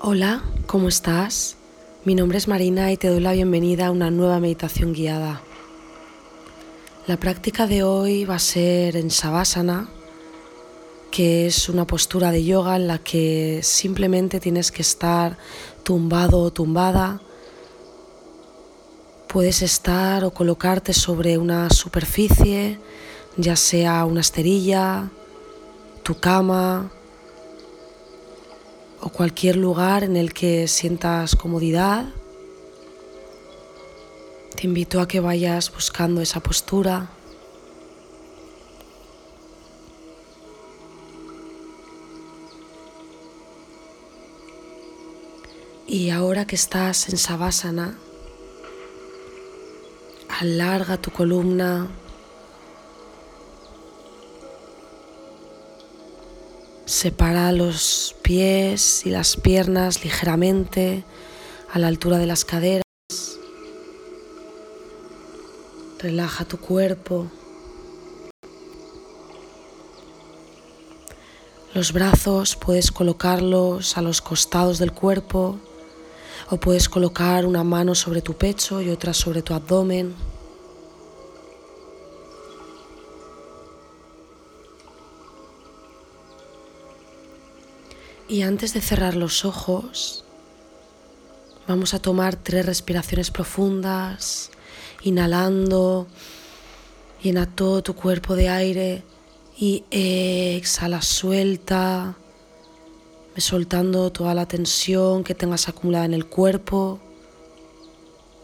Hola, ¿cómo estás? Mi nombre es Marina y te doy la bienvenida a una nueva meditación guiada. La práctica de hoy va a ser en Savasana, que es una postura de yoga en la que simplemente tienes que estar tumbado o tumbada. Puedes estar o colocarte sobre una superficie, ya sea una esterilla, tu cama o cualquier lugar en el que sientas comodidad. Te invito a que vayas buscando esa postura. Y ahora que estás en Savasana, alarga tu columna. Separa los pies y las piernas ligeramente a la altura de las caderas. Relaja tu cuerpo. Los brazos puedes colocarlos a los costados del cuerpo o puedes colocar una mano sobre tu pecho y otra sobre tu abdomen. Y antes de cerrar los ojos, vamos a tomar tres respiraciones profundas, inhalando, llena todo tu cuerpo de aire y exhala, suelta soltando toda la tensión que tengas acumulada en el cuerpo,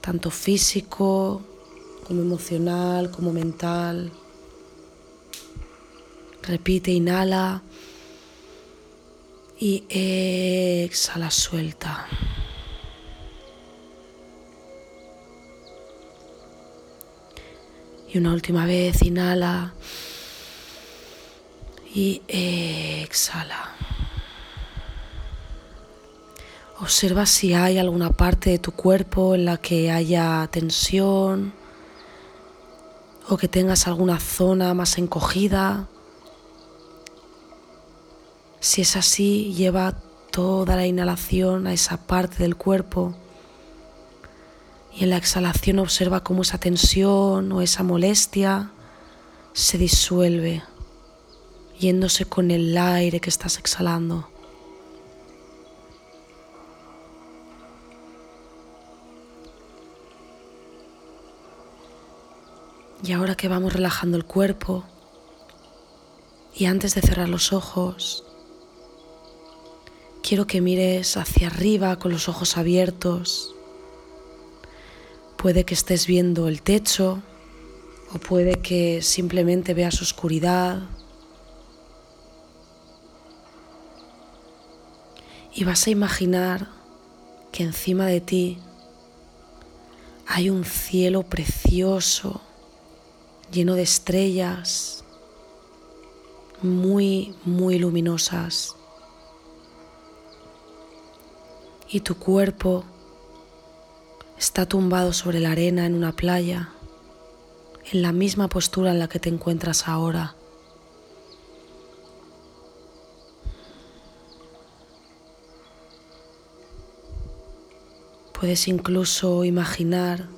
tanto físico como emocional, como mental. Repite, inhala y exhala, suelta. Y una última vez, inhala y exhala. Observa si hay alguna parte de tu cuerpo en la que haya tensión o que tengas alguna zona más encogida. Si es así, lleva toda la inhalación a esa parte del cuerpo y en la exhalación observa cómo esa tensión o esa molestia se disuelve, yéndose con el aire que estás exhalando. Y ahora que vamos relajando el cuerpo y antes de cerrar los ojos, quiero que mires hacia arriba con los ojos abiertos. Puede que estés viendo el techo o puede que simplemente veas oscuridad. Y vas a imaginar que encima de ti hay un cielo precioso lleno de estrellas muy, muy luminosas. Y tu cuerpo está tumbado sobre la arena en una playa, en la misma postura en la que te encuentras ahora. Puedes incluso imaginar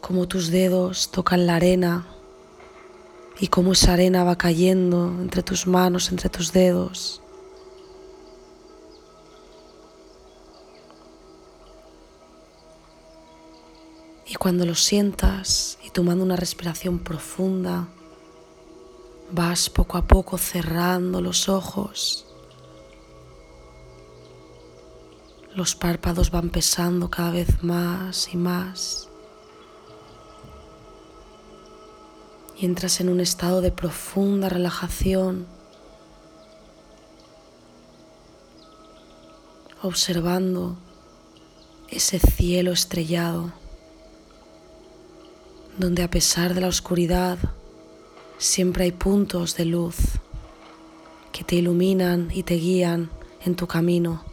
cómo tus dedos tocan la arena y cómo esa arena va cayendo entre tus manos, entre tus dedos. Y cuando lo sientas y tomando una respiración profunda, vas poco a poco cerrando los ojos. Los párpados van pesando cada vez más y más. y entras en un estado de profunda relajación, observando ese cielo estrellado, donde a pesar de la oscuridad siempre hay puntos de luz que te iluminan y te guían en tu camino.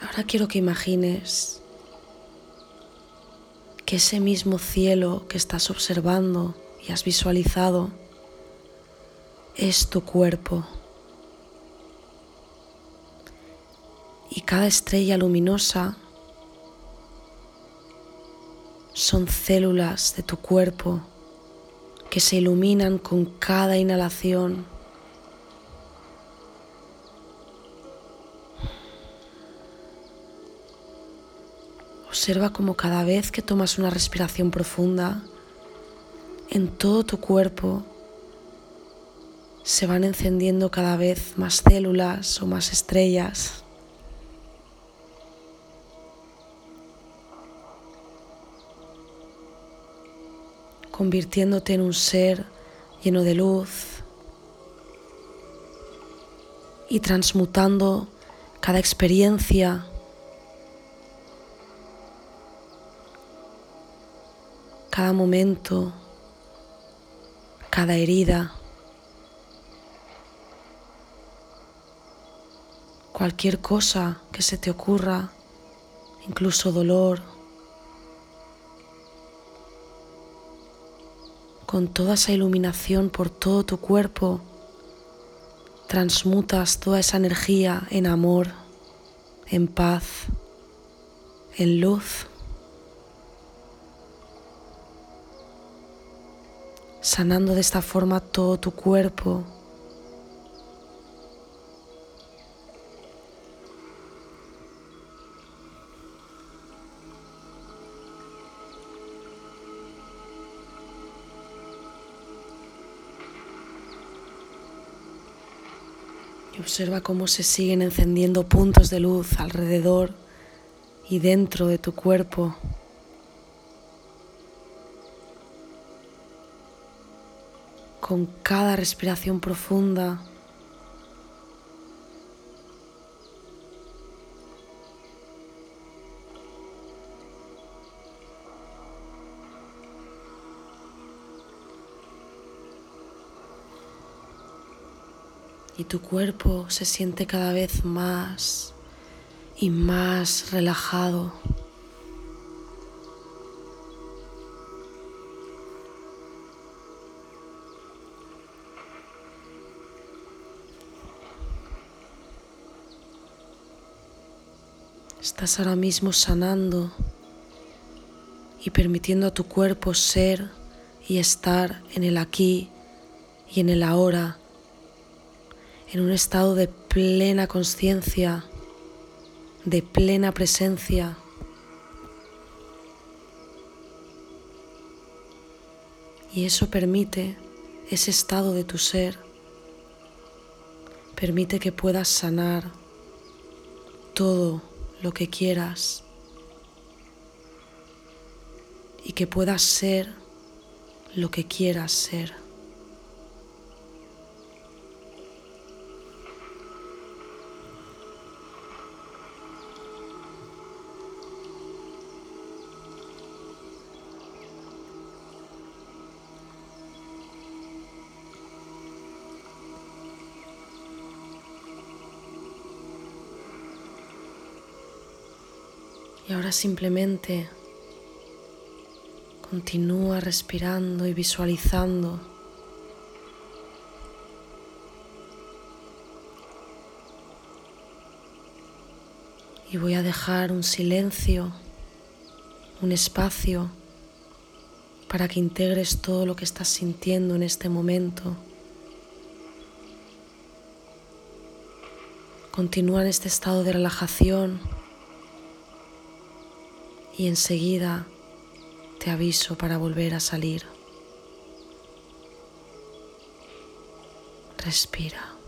Ahora quiero que imagines que ese mismo cielo que estás observando y has visualizado es tu cuerpo. Y cada estrella luminosa son células de tu cuerpo que se iluminan con cada inhalación. Observa como cada vez que tomas una respiración profunda, en todo tu cuerpo se van encendiendo cada vez más células o más estrellas. convirtiéndote en un ser lleno de luz y transmutando cada experiencia cada momento, cada herida, cualquier cosa que se te ocurra, incluso dolor, con toda esa iluminación por todo tu cuerpo, transmutas toda esa energía en amor, en paz, en luz. Sanando de esta forma todo tu cuerpo. Observa cómo se siguen encendiendo puntos de luz alrededor y dentro de tu cuerpo. Con cada respiración profunda. y tu cuerpo se siente cada vez más y más relajado. Estás ahora mismo sanando y permitiendo a tu cuerpo ser y estar en el aquí y en el ahora en un estado de plena conciencia, de plena presencia. Y eso permite ese estado de tu ser, permite que puedas sanar todo lo que quieras y que puedas ser lo que quieras ser. Y ahora simplemente continúa respirando y visualizando. Y voy a dejar un silencio, un espacio para que integres todo lo que estás sintiendo en este momento. Continúa en este estado de relajación y enseguida te aviso para volver a salir. Respira.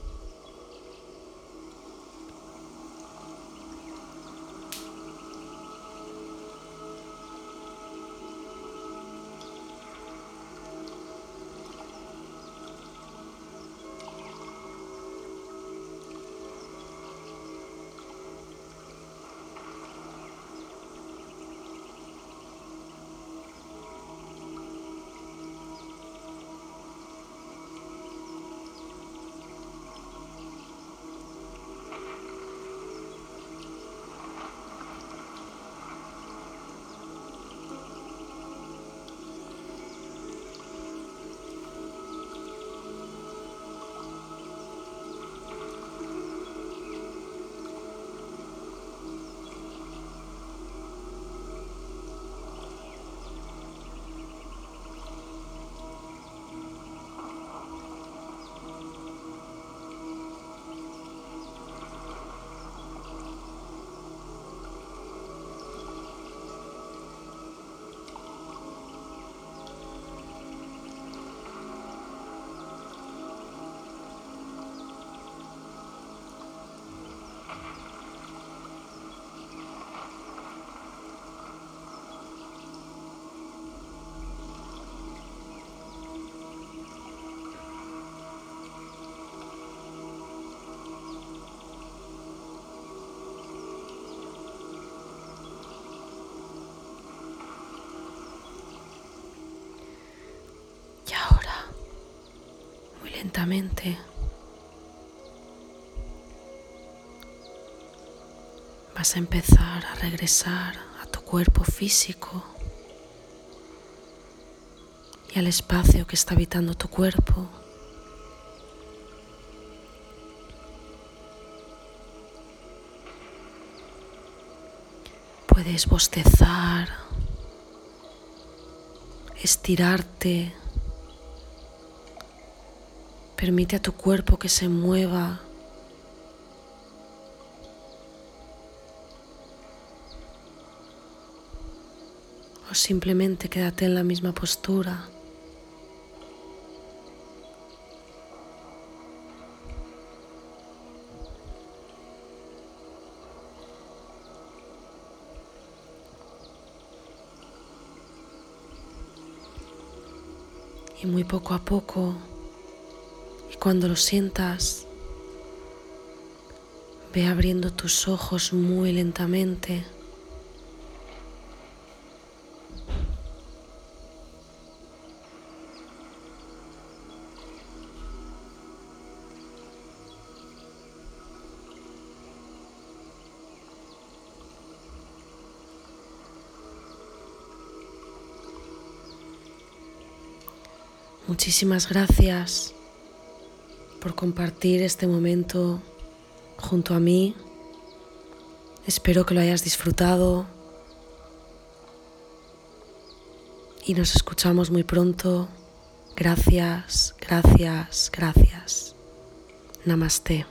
Vas a empezar a regresar a tu cuerpo físico y al espacio que está habitando tu cuerpo. Puedes bostezar, estirarte. Permite a tu cuerpo que se mueva. O simplemente quédate en la misma postura. y muy poco a poco, cuando lo sientas, ve abriendo tus ojos muy lentamente. Muchísimas gracias por compartir este momento junto a mí. Espero que lo hayas disfrutado y nos escuchamos muy pronto. Gracias, gracias, gracias. Namaste.